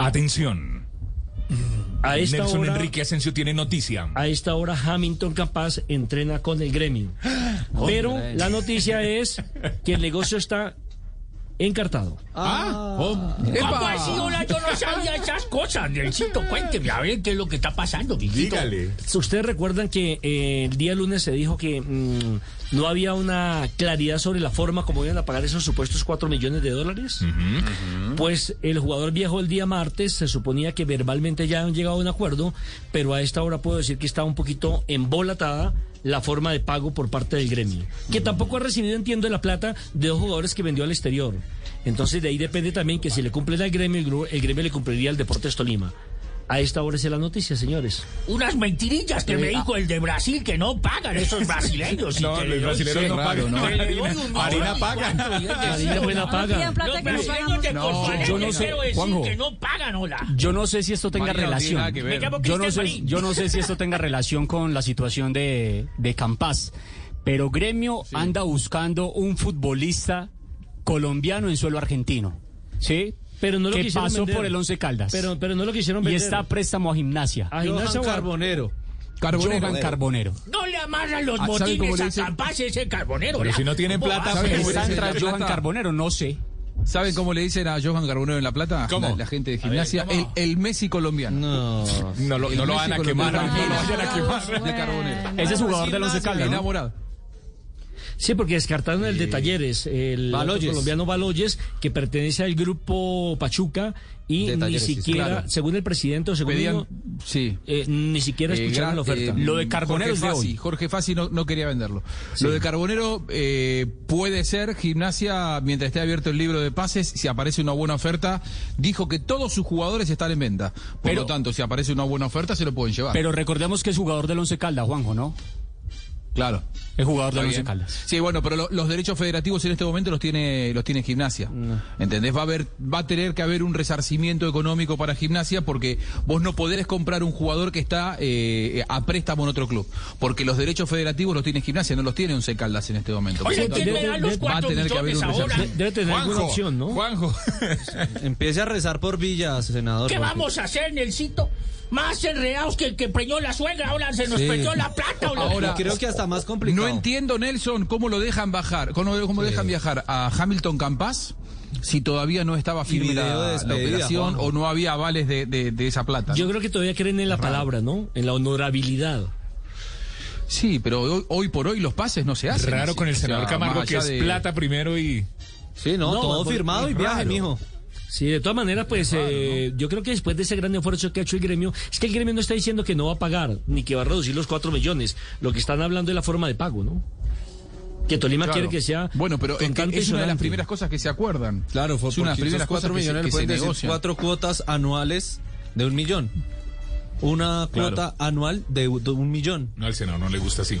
Atención. A esta Nelson hora, Enrique Asensio tiene noticia. a esta hora Hamilton Capaz entrena con el gremio. Pero la noticia es que el negocio está encartado. Ah, oh, ¿Cómo así? Hola, yo no sabía esas cosas, Nelsito. Cuénteme, a ver qué es lo que está pasando, dígale. Ustedes recuerdan que eh, el día lunes se dijo que mm, no había una claridad sobre la forma como iban a pagar esos supuestos 4 millones de dólares. Pues el jugador viejo el día martes se suponía que verbalmente ya han llegado a un acuerdo, pero a esta hora puedo decir que está un poquito embolatada la forma de pago por parte del gremio, que tampoco ha recibido, entiendo, la plata de dos jugadores que vendió al exterior. Entonces de ahí depende también que si le cumplen al gremio, el, gremio le cumpliría al Deportes Tolima. A esta hora es la noticia, señores. Unas mentirillas que me dijo el de Brasil que no pagan esos brasileños. No, los brasileños no pagan, ¿no? Harina paga. Harina buena paga. No yo sé, Juanjo. que pagan, hola. Yo no sé si esto tenga relación. que ver. Yo no, sé, yo no sé si esto tenga relación con la situación de, de Campas, pero Gremio anda buscando un futbolista colombiano en suelo argentino, ¿sí? Pero no lo que quisieron pasó vender. por el Once Caldas Pero, pero no lo quisieron y vender. está a préstamo a gimnasia. a Gimnasia o a- Carbonero. Johan Carbonero. No le amarran los Ah, ¿sabe cómo motines le a? Capaz ese carbonero. Pero si no tienen ¿Cómo plata, Está tras de Johan plata? Carbonero, no sé. ¿Saben cómo le dicen a Johan Carbonero en La Plata? ¿Cómo? La, la gente de gimnasia. el, el Messi colombiano. No. No lo, no van a quemar. No lo vayan a quemar. De Carbonero. Ese es jugador del Once Caldas, ¿no? Enamorado. Sí, porque descartaron el de Talleres, el Baloyes. colombiano Baloyes, que pertenece al grupo Pachuca y De ni Talleres, siquiera, claro. según el presidente o según Pedían. uno, Sí. eh, ni siquiera Eh, escucharon la oferta. eh, Lo de Carbonero Jorge es de Fassi, hoy. Jorge Fassi no, no quería venderlo. Lo de Carbonero eh, puede ser gimnasia mientras esté abierto el libro de pases. Si aparece una buena oferta, dijo que todos sus jugadores están en venta. Por Pero- lo tanto, si aparece una buena oferta, se lo pueden llevar. Pero recordemos que es jugador del Once Caldas, Juanjo, ¿no? Claro. Es jugador del Once. Caldas. Sí, bueno, pero lo- los derechos federativos en este momento los tiene los tiene gimnasia. ¿Entendés? Va a haber va a tener que haber un resarcimiento económico para gimnasia porque vos no podés comprar un jugador que está eh, a préstamo en otro club, porque los derechos federativos los tiene gimnasia, no los tiene Once Caldas en este momento. Por Oye, ¿quién da los va a tener que haber un resarcimiento. Debe tener alguna opción, ¿no? Juanjo. Empiece a rezar por Villa, senador. ¿Qué porque- vamos a hacer, Nelsito? Más enredados que el que preñó la suegra. Ahora se nos Sí. perdió la plata. hola. Ahora- Creo que hasta más complicado. No entiendo, Nelson, cómo lo dejan bajar, cómo, cómo dejan viajar a Hamilton Campas si todavía no estaba firme la, de la despedida, operación o no había avales de, de- de esa plata. ¿no? Yo creo que todavía creen en la palabra, ¿no? En la honorabilidad. Sí, pero hoy, hoy por hoy los pases no se hacen. Raro así. con el O sea, senador Camargo que es de- plata primero y... Sí, no, No, todo firmado y viaje, mijo. Sí, de todas maneras, pues eh, yo creo que después de ese gran esfuerzo que ha hecho el gremio, es que el gremio no está diciendo que no va a pagar, ni que va a reducir los 4 millones. Lo que están hablando es la forma de pago, ¿no? Que Tolima Claro. quiere que sea. Bueno, pero es, que una de las primeras cosas que se acuerdan. Claro, fue es una de las primeras cosas cuatro que se- millones que se negocian. cuatro cuotas anuales de un millón. Una Claro. cuota anual de, de un millón. No, al senador no le gusta así.